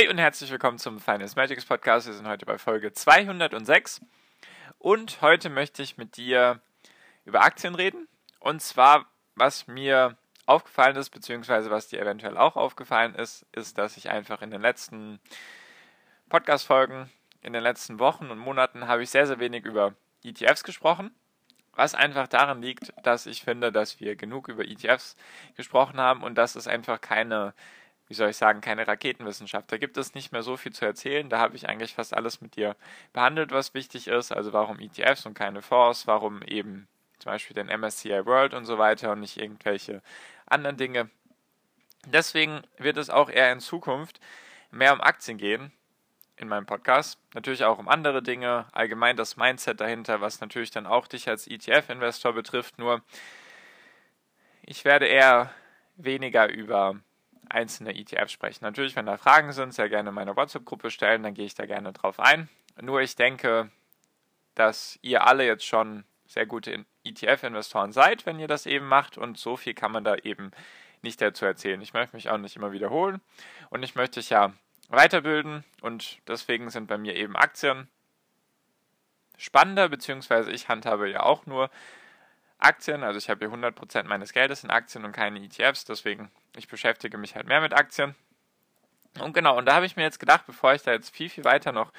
Hi und herzlich willkommen zum Finance Magics Podcast. Wir sind heute bei Folge 206 und heute möchte ich mit dir über Aktien reden. Und zwar, was mir aufgefallen ist, beziehungsweise was dir eventuell auch aufgefallen ist, ist, dass ich einfach in den letzten Podcast-Folgen, in den letzten Wochen und Monaten habe ich sehr, sehr wenig über ETFs gesprochen. Was einfach daran liegt, dass ich finde, dass wir genug über ETFs gesprochen haben und dass es einfach keine wie soll ich sagen, keine Raketenwissenschaft. Da gibt es nicht mehr so viel zu erzählen. Da habe ich eigentlich fast alles mit dir behandelt, was wichtig ist. Also warum ETFs und keine Fonds, warum eben zum Beispiel den MSCI World und so weiter und nicht irgendwelche anderen Dinge. Deswegen wird es auch eher in Zukunft mehr um Aktien gehen in meinem Podcast. Natürlich auch um andere Dinge, allgemein das Mindset dahinter, was natürlich dann auch dich als ETF-Investor betrifft. Nur ich werde eher weniger über einzelne ETFs sprechen. Natürlich, wenn da Fragen sind, sehr gerne in meiner WhatsApp-Gruppe stellen, dann gehe ich da gerne drauf ein. Nur ich denke, dass ihr alle jetzt schon sehr gute ETF-Investoren seid, wenn ihr das eben macht und so viel kann man da eben nicht dazu erzählen. Ich möchte mich auch nicht immer wiederholen und ich möchte dich ja weiterbilden und deswegen sind bei mir eben Aktien spannender, beziehungsweise ich handhabe ja auch nur Aktien, also ich habe hier 100% meines Geldes in Aktien und keine ETFs, deswegen ich beschäftige mich halt mehr mit Aktien. Und genau, und da habe ich mir jetzt gedacht, bevor ich da jetzt viel, viel weiter noch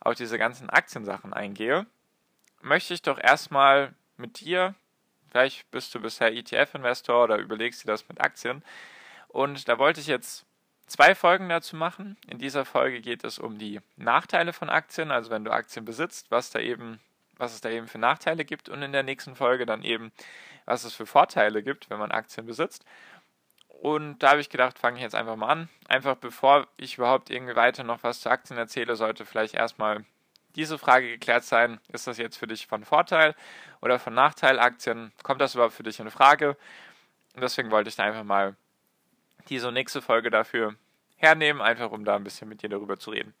auf diese ganzen Aktiensachen eingehe, möchte ich doch erstmal mit dir, vielleicht bist du bisher ETF-Investor oder überlegst dir das mit Aktien. Und da wollte ich jetzt zwei Folgen dazu machen. In dieser Folge geht es um die Nachteile von Aktien, also wenn du Aktien besitzt, was da eben, was es da eben für Nachteile gibt und in der nächsten Folge dann eben, was es für Vorteile gibt, wenn man Aktien besitzt. Und da habe ich gedacht, fange ich jetzt einfach mal an. Einfach bevor ich überhaupt irgendwie weiter noch was zu Aktien erzähle, sollte vielleicht erstmal diese Frage geklärt sein. Ist das jetzt für dich von Vorteil oder von Nachteil Aktien? Kommt das überhaupt für dich in Frage? Und deswegen wollte ich da einfach mal diese nächste Folge dafür hernehmen, einfach um da ein bisschen mit dir darüber zu reden.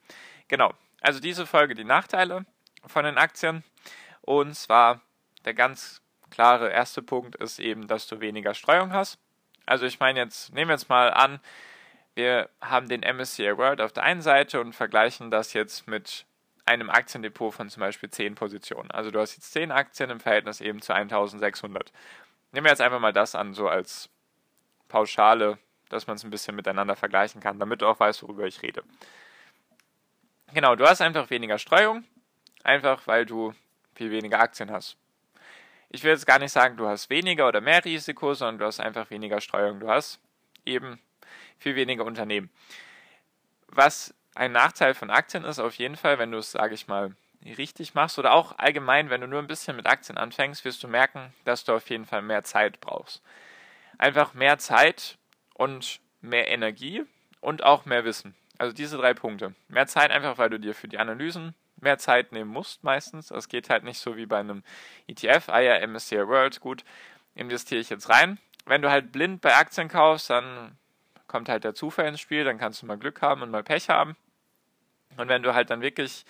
Genau, also diese Folge die Nachteile von den Aktien. Und zwar der ganz klare erste Punkt ist eben, dass du weniger Streuung hast. Also ich meine jetzt, nehmen wir jetzt mal an, wir haben den MSCI World auf der einen Seite und vergleichen das jetzt mit einem Aktiendepot von zum Beispiel 10 Positionen. Also du hast jetzt 10 Aktien im Verhältnis eben zu 1600. Nehmen wir jetzt einfach mal das an, so als Pauschale, dass man es ein bisschen miteinander vergleichen kann, damit du auch weißt, worüber ich rede. Genau, du hast einfach weniger Streuung, einfach weil du viel weniger Aktien hast ich will jetzt gar nicht sagen, du hast weniger oder mehr Risiko, sondern du hast einfach weniger Streuung. Du hast eben viel weniger Unternehmen. Was ein Nachteil von Aktien ist, auf jeden Fall, wenn du es, sage ich mal, richtig machst oder auch allgemein, wenn du nur ein bisschen mit Aktien anfängst, wirst du merken, dass du auf jeden Fall mehr Zeit brauchst. Einfach mehr Zeit und mehr Energie und auch mehr Wissen. Also diese drei Punkte. Mehr Zeit einfach, weil du dir für die Analysen mehr Zeit nehmen musst meistens. Es geht halt nicht so wie bei einem ETF, ah ja, MSCI World, gut, investiere ich jetzt rein. Wenn du halt blind bei Aktien kaufst, dann kommt halt der Zufall ins Spiel, dann kannst du mal Glück haben und mal Pech haben. Und wenn du halt dann wirklich,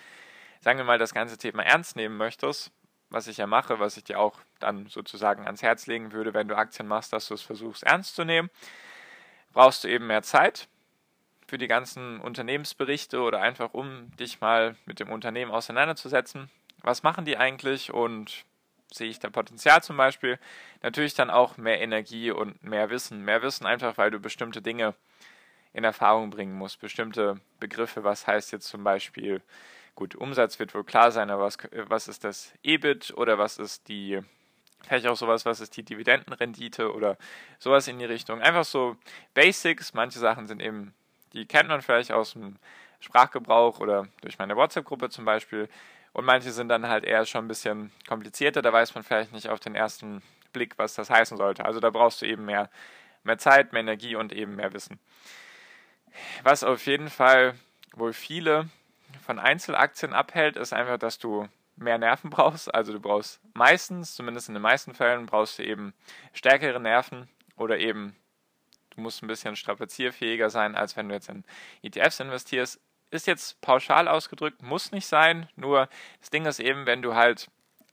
sagen wir mal, das ganze Thema ernst nehmen möchtest, was ich ja mache, was ich dir auch dann sozusagen ans Herz legen würde, wenn du Aktien machst, dass du es versuchst ernst zu nehmen, brauchst du eben mehr Zeit für die ganzen Unternehmensberichte oder einfach um dich mal mit dem Unternehmen auseinanderzusetzen. Was machen die eigentlich und sehe ich da Potenzial zum Beispiel? Natürlich dann auch mehr Energie und mehr Wissen. Mehr Wissen einfach, weil du bestimmte Dinge in Erfahrung bringen musst. Bestimmte Begriffe, was heißt jetzt zum Beispiel, gut, Umsatz wird wohl klar sein, aber was, was ist das EBIT oder was ist die vielleicht auch sowas, was ist die Dividendenrendite oder sowas in die Richtung. Einfach so Basics. Manche Sachen sind eben die kennt man vielleicht aus dem Sprachgebrauch oder durch meine WhatsApp-Gruppe zum Beispiel. Und manche sind dann halt eher schon ein bisschen komplizierter. Da weiß man vielleicht nicht auf den ersten Blick, was das heißen sollte. Also da brauchst du eben mehr, mehr Zeit, mehr Energie und eben mehr Wissen. Was auf jeden Fall wohl viele von Einzelaktien abhält, ist einfach, dass du mehr Nerven brauchst. Also du brauchst meistens, zumindest in den meisten Fällen, brauchst du eben stärkere Nerven oder eben musst ein bisschen strapazierfähiger sein, als wenn du jetzt in ETFs investierst. Ist jetzt pauschal ausgedrückt, muss nicht sein. Nur das Ding ist eben, wenn du halt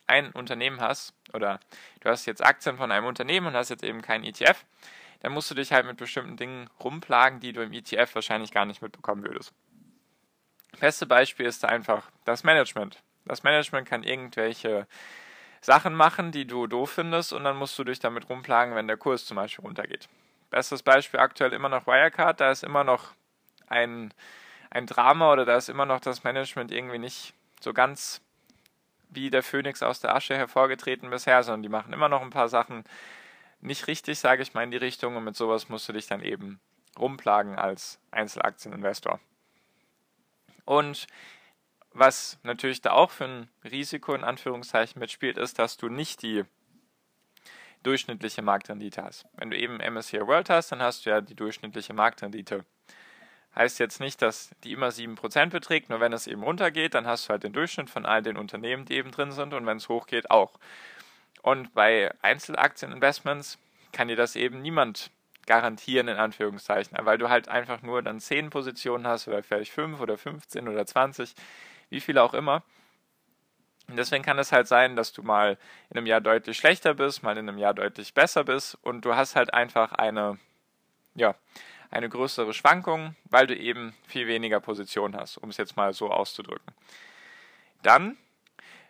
ein Unternehmen hast oder du hast jetzt Aktien von einem Unternehmen und hast jetzt eben keinen ETF, dann musst du dich halt mit bestimmten Dingen rumplagen, die du im ETF wahrscheinlich gar nicht mitbekommen würdest. Beste Beispiel ist da einfach das Management. Das Management kann irgendwelche Sachen machen, die du doof findest, und dann musst du dich damit rumplagen, wenn der Kurs zum Beispiel runtergeht. Bestes Beispiel aktuell immer noch Wirecard, da ist immer noch ein, ein Drama oder da ist immer noch das Management irgendwie nicht so ganz wie der Phönix aus der Asche hervorgetreten bisher, sondern die machen immer noch ein paar Sachen nicht richtig, sage ich mal, in die Richtung und mit sowas musst du dich dann eben rumplagen als Einzelaktieninvestor. Und was natürlich da auch für ein Risiko in Anführungszeichen mitspielt, ist, dass du nicht die durchschnittliche Marktrendite hast. Wenn du eben MSCI World hast, dann hast du ja die durchschnittliche Marktrendite. Heißt jetzt nicht, dass die immer 7% beträgt, nur wenn es eben runtergeht, dann hast du halt den Durchschnitt von all den Unternehmen, die eben drin sind und wenn es hochgeht, auch. Und bei Einzelaktieninvestments kann dir das eben niemand garantieren, in Anführungszeichen, weil du halt einfach nur dann 10 Positionen hast oder vielleicht 5 oder 15 oder 20 wie viele auch immer. Und deswegen kann es halt sein, dass du mal in einem Jahr deutlich schlechter bist, mal in einem Jahr deutlich besser bist und du hast halt einfach eine, ja, eine größere Schwankung, weil du eben viel weniger Position hast, um es jetzt mal so auszudrücken. Dann,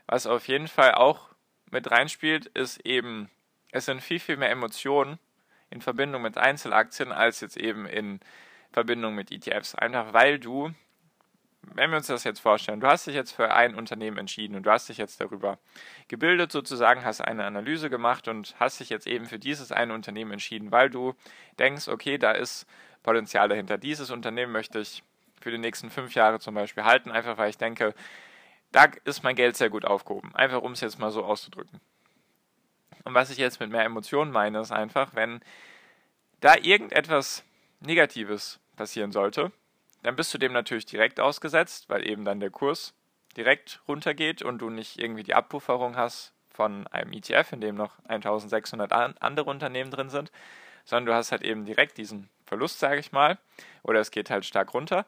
was auf jeden Fall auch mit reinspielt, ist eben, es sind viel, viel mehr Emotionen in Verbindung mit Einzelaktien als jetzt eben in Verbindung mit ETFs. Einfach weil du wenn wir uns das jetzt vorstellen, du hast dich jetzt für ein Unternehmen entschieden und du hast dich jetzt darüber gebildet, sozusagen, hast eine Analyse gemacht und hast dich jetzt eben für dieses eine Unternehmen entschieden, weil du denkst, okay, da ist Potenzial dahinter. Dieses Unternehmen möchte ich für die nächsten fünf Jahre zum Beispiel halten, einfach weil ich denke, da ist mein Geld sehr gut aufgehoben. Einfach um es jetzt mal so auszudrücken. Und was ich jetzt mit mehr Emotionen meine, ist einfach, wenn da irgendetwas Negatives passieren sollte, dann bist du dem natürlich direkt ausgesetzt, weil eben dann der Kurs direkt runtergeht und du nicht irgendwie die Abpufferung hast von einem ETF, in dem noch 1600 andere Unternehmen drin sind, sondern du hast halt eben direkt diesen Verlust, sage ich mal, oder es geht halt stark runter.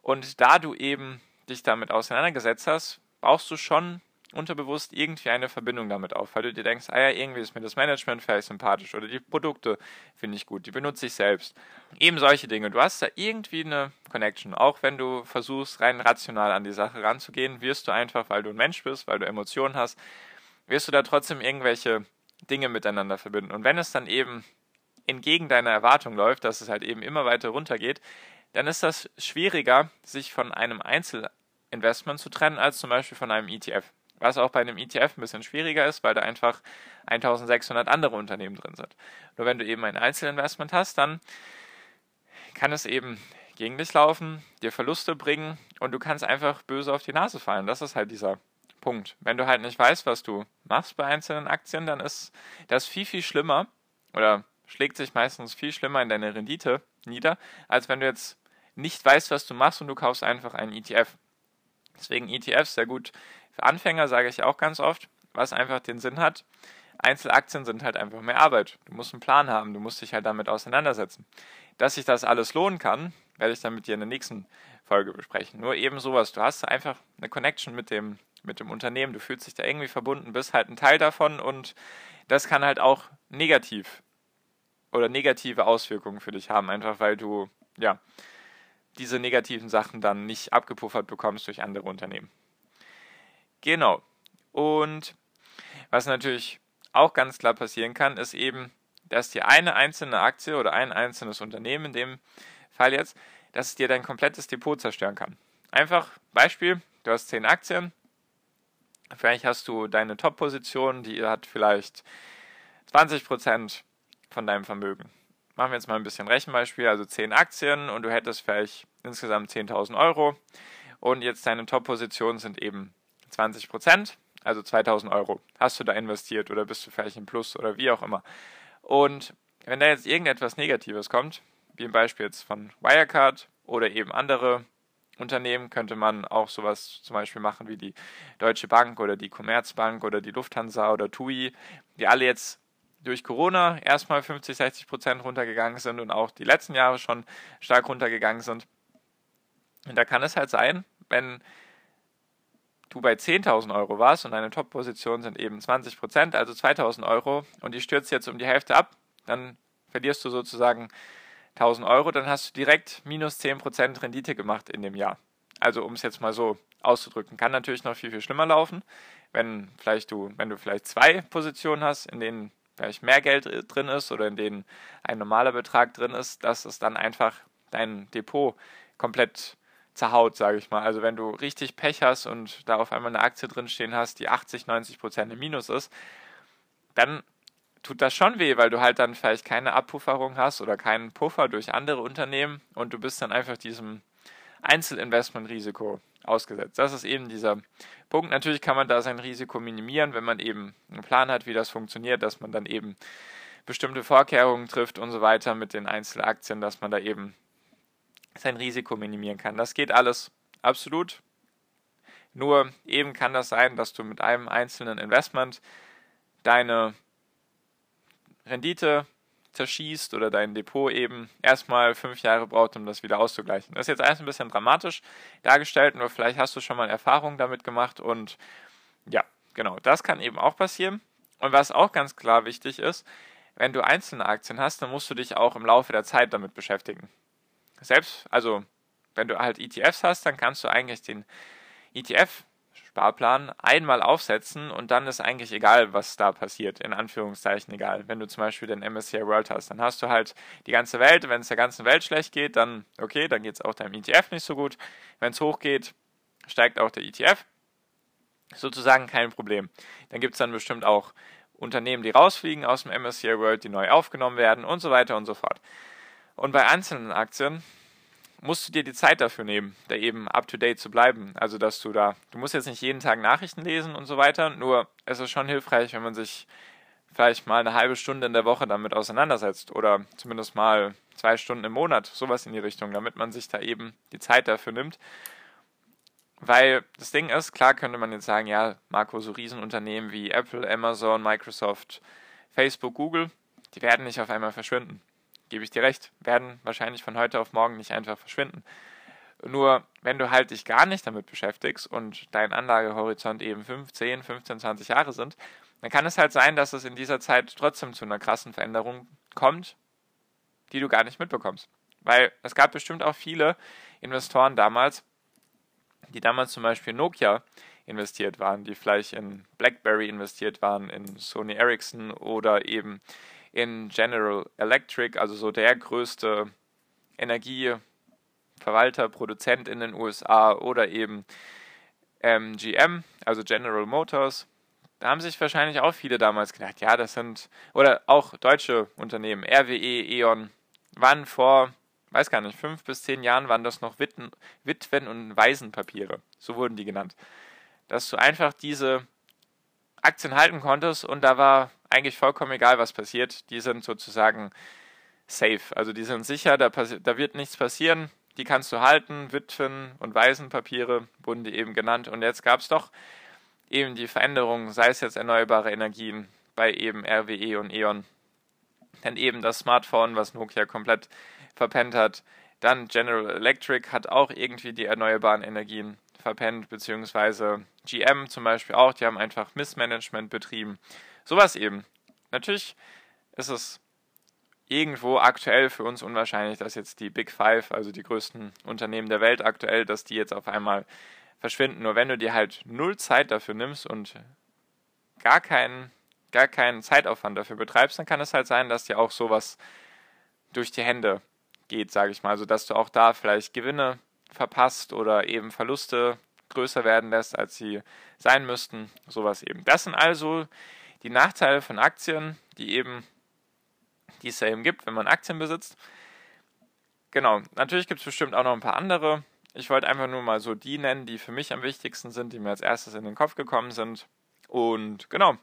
Und da du eben dich damit auseinandergesetzt hast, brauchst du schon unterbewusst irgendwie eine Verbindung damit auf, weil du dir denkst, ah ja, irgendwie ist mir das Management vielleicht sympathisch oder die Produkte finde ich gut, die benutze ich selbst. Eben solche Dinge. Du hast da irgendwie eine Connection. Auch wenn du versuchst, rein rational an die Sache ranzugehen, wirst du einfach, weil du ein Mensch bist, weil du Emotionen hast, wirst du da trotzdem irgendwelche Dinge miteinander verbinden. Und wenn es dann eben entgegen deiner Erwartung läuft, dass es halt eben immer weiter runtergeht, dann ist das schwieriger, sich von einem Einzelinvestment zu trennen, als zum Beispiel von einem ETF was auch bei einem ETF ein bisschen schwieriger ist, weil da einfach 1600 andere Unternehmen drin sind. Nur wenn du eben ein Einzelinvestment hast, dann kann es eben gegen dich laufen, dir Verluste bringen und du kannst einfach böse auf die Nase fallen. Das ist halt dieser Punkt. Wenn du halt nicht weißt, was du machst bei einzelnen Aktien, dann ist das viel, viel schlimmer oder schlägt sich meistens viel schlimmer in deine Rendite nieder, als wenn du jetzt nicht weißt, was du machst und du kaufst einfach einen ETF. Deswegen ETFs sehr gut für Anfänger sage ich auch ganz oft, was einfach den Sinn hat. Einzelaktien sind halt einfach mehr Arbeit. Du musst einen Plan haben, du musst dich halt damit auseinandersetzen. Dass sich das alles lohnen kann, werde ich dann mit dir in der nächsten Folge besprechen. Nur eben sowas, du hast einfach eine Connection mit dem, mit dem Unternehmen, du fühlst dich da irgendwie verbunden, bist halt ein Teil davon und das kann halt auch negativ oder negative Auswirkungen für dich haben, einfach weil du, ja, diese negativen Sachen dann nicht abgepuffert bekommst durch andere Unternehmen. Genau. Und was natürlich auch ganz klar passieren kann, ist eben, dass dir eine einzelne Aktie oder ein einzelnes Unternehmen, in dem Fall jetzt, dass es dir dein komplettes Depot zerstören kann. Einfach Beispiel, du hast 10 Aktien, vielleicht hast du deine Top-Position, die hat vielleicht 20% von deinem Vermögen. Machen wir jetzt mal ein bisschen Rechenbeispiel, also 10 Aktien und du hättest vielleicht insgesamt 10.000 Euro. Und jetzt deine Top-Positionen sind eben 20 Prozent, also 2000 Euro, hast du da investiert oder bist du vielleicht im Plus oder wie auch immer. Und wenn da jetzt irgendetwas Negatives kommt, wie im Beispiel jetzt von Wirecard oder eben andere Unternehmen könnte man auch sowas zum Beispiel machen wie die Deutsche Bank oder die Commerzbank oder die Lufthansa oder TUI, die alle jetzt durch Corona erstmal 50, 60 Prozent runtergegangen sind und auch die letzten Jahre schon stark runtergegangen sind. Und da kann es halt sein, wenn du bei 10.000 Euro warst und deine Top-Positionen sind eben 20 Prozent, also 2.000 Euro und die stürzt jetzt um die Hälfte ab, dann verlierst du sozusagen 1.000 Euro, dann hast du direkt minus 10 Prozent Rendite gemacht in dem Jahr. Also um es jetzt mal so auszudrücken, kann natürlich noch viel, viel schlimmer laufen, wenn vielleicht du, wenn du vielleicht zwei Positionen hast, in denen vielleicht mehr Geld drin ist oder in denen ein normaler Betrag drin ist, dass es dann einfach dein Depot komplett zerhaut, sage ich mal. Also wenn du richtig Pech hast und da auf einmal eine Aktie drinstehen hast, die 80, 90 Prozent im Minus ist, dann tut das schon weh, weil du halt dann vielleicht keine Abpufferung hast oder keinen Puffer durch andere Unternehmen und du bist dann einfach diesem Einzelinvestmentrisiko ausgesetzt. Das ist eben dieser Punkt. Natürlich kann man da sein Risiko minimieren, wenn man eben einen Plan hat, wie das funktioniert, dass man dann eben bestimmte Vorkehrungen trifft und so weiter mit den Einzelaktien, dass man da eben sein Risiko minimieren kann. Das geht alles absolut. Nur eben kann das sein, dass du mit einem einzelnen Investment deine Rendite zerschießt oder dein Depot eben erstmal fünf Jahre braucht, um das wieder auszugleichen. Das ist jetzt alles ein bisschen dramatisch dargestellt, nur vielleicht hast du schon mal Erfahrungen damit gemacht und ja, genau, das kann eben auch passieren. Und was auch ganz klar wichtig ist, wenn du einzelne Aktien hast, dann musst du dich auch im Laufe der Zeit damit beschäftigen selbst, also wenn du halt ETFs hast, dann kannst du eigentlich den ETF-Sparplan einmal aufsetzen und dann ist eigentlich egal, was da passiert, in Anführungszeichen egal. Wenn du zum Beispiel den MSCI World hast, dann hast du halt die ganze Welt. Wenn es der ganzen Welt schlecht geht, dann okay, dann geht es auch deinem ETF nicht so gut. Wenn es hochgeht, steigt auch der ETF. Sozusagen kein Problem. Dann gibt es dann bestimmt auch Unternehmen, die rausfliegen aus dem MSCI World, die neu aufgenommen werden und so weiter und so fort. Und bei einzelnen Aktien musst du dir die Zeit dafür nehmen, da eben up to date zu bleiben. Also, dass du da, du musst jetzt nicht jeden Tag Nachrichten lesen und so weiter, nur es ist schon hilfreich, wenn man sich vielleicht mal eine halbe Stunde in der Woche damit auseinandersetzt oder zumindest mal zwei Stunden im Monat, sowas in die Richtung, damit man sich da eben die Zeit dafür nimmt. Weil das Ding ist, klar könnte man jetzt sagen, ja, Marco, so Riesenunternehmen wie Apple, Amazon, Microsoft, Facebook, Google, die werden nicht auf einmal verschwinden gebe ich dir recht, werden wahrscheinlich von heute auf morgen nicht einfach verschwinden. Nur wenn du halt dich gar nicht damit beschäftigst und dein Anlagehorizont eben 5, 10, 15, 20 Jahre sind, dann kann es halt sein, dass es in dieser Zeit trotzdem zu einer krassen Veränderung kommt, die du gar nicht mitbekommst. Weil es gab bestimmt auch viele Investoren damals, die damals zum Beispiel Nokia investiert waren, die vielleicht in BlackBerry investiert waren, in Sony Ericsson oder eben in General Electric, also so der größte Energieverwalter, Produzent in den USA oder eben ähm, GM, also General Motors. Da haben sich wahrscheinlich auch viele damals gedacht, ja, das sind, oder auch deutsche Unternehmen, RWE, E.ON, waren vor, weiß gar nicht, fünf bis zehn Jahren waren das noch Witten, Witwen- und Waisenpapiere, so wurden die genannt. Dass du einfach diese Aktien halten konntest und da war eigentlich vollkommen egal, was passiert. Die sind sozusagen safe. Also die sind sicher, da, da wird nichts passieren. Die kannst du halten. Witwen- und Waisenpapiere wurden die eben genannt. Und jetzt gab es doch eben die Veränderungen, sei es jetzt erneuerbare Energien bei eben RWE und E.ON. Dann eben das Smartphone, was Nokia komplett verpennt hat. Dann General Electric hat auch irgendwie die erneuerbaren Energien verpennt, beziehungsweise GM zum Beispiel auch, die haben einfach Missmanagement betrieben. Sowas eben. Natürlich ist es irgendwo aktuell für uns unwahrscheinlich, dass jetzt die Big Five, also die größten Unternehmen der Welt aktuell, dass die jetzt auf einmal verschwinden. Nur wenn du dir halt null Zeit dafür nimmst und gar keinen, gar keinen Zeitaufwand dafür betreibst, dann kann es halt sein, dass dir auch sowas durch die Hände geht, sage ich mal. Also dass du auch da vielleicht Gewinne verpasst oder eben Verluste größer werden lässt, als sie sein müssten. Sowas eben. Das sind also die Nachteile von Aktien, die eben, die es eben gibt, wenn man Aktien besitzt. Genau, natürlich gibt es bestimmt auch noch ein paar andere. Ich wollte einfach nur mal so die nennen, die für mich am wichtigsten sind, die mir als erstes in den Kopf gekommen sind. Und genau,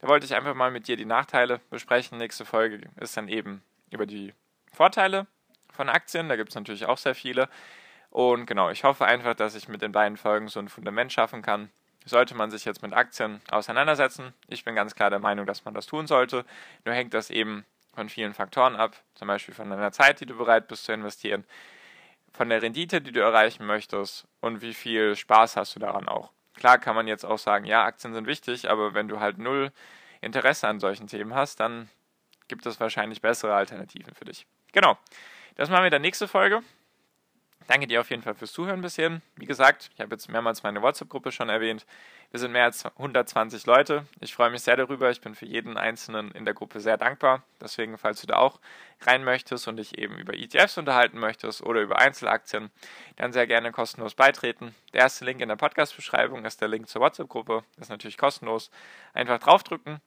da wollte ich einfach mal mit dir die Nachteile besprechen. Nächste Folge ist dann eben über die Vorteile von Aktien. Da gibt es natürlich auch sehr viele. Und genau, ich hoffe einfach, dass ich mit den beiden Folgen so ein Fundament schaffen kann. Sollte man sich jetzt mit Aktien auseinandersetzen? Ich bin ganz klar der Meinung, dass man das tun sollte. Nur hängt das eben von vielen Faktoren ab, zum Beispiel von deiner Zeit, die du bereit bist zu investieren, von der Rendite, die du erreichen möchtest und wie viel Spaß hast du daran auch. Klar kann man jetzt auch sagen, ja, Aktien sind wichtig, aber wenn du halt null Interesse an solchen Themen hast, dann gibt es wahrscheinlich bessere Alternativen für dich. Genau, das machen wir in der nächsten Folge. Danke dir auf jeden Fall fürs Zuhören bis hierhin. Wie gesagt, ich habe jetzt mehrmals meine WhatsApp-Gruppe schon erwähnt. Wir sind mehr als 120 Leute. Ich freue mich sehr darüber. Ich bin für jeden Einzelnen in der Gruppe sehr dankbar. Deswegen, falls du da auch rein möchtest und dich eben über ETFs unterhalten möchtest oder über Einzelaktien, dann sehr gerne kostenlos beitreten. Der erste Link in der Podcast-Beschreibung ist der Link zur WhatsApp-Gruppe. Ist natürlich kostenlos. Einfach draufdrücken.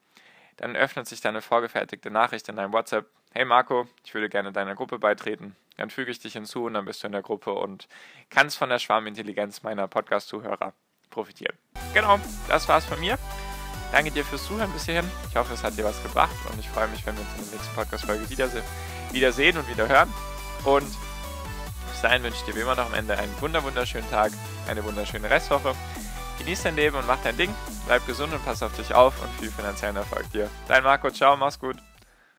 Dann öffnet sich deine vorgefertigte Nachricht in deinem WhatsApp. Hey Marco, ich würde gerne deiner Gruppe beitreten dann füge ich dich hinzu und dann bist du in der Gruppe und kannst von der Schwarmintelligenz meiner Podcast-Zuhörer profitieren. Genau, das war's von mir. Danke dir fürs Zuhören bis hierhin. Ich hoffe, es hat dir was gebracht und ich freue mich, wenn wir uns in der nächsten Podcast-Folge wiederse wiedersehen und wieder hören. Und bis dahin wünsche ich dir wie immer noch am Ende einen wunderschönen Tag, eine wunderschöne Restwoche. Genieß dein Leben und mach dein Ding. Bleib gesund und pass auf dich auf und viel finanziellen Erfolg dir. Dein Marco, ciao, mach's gut.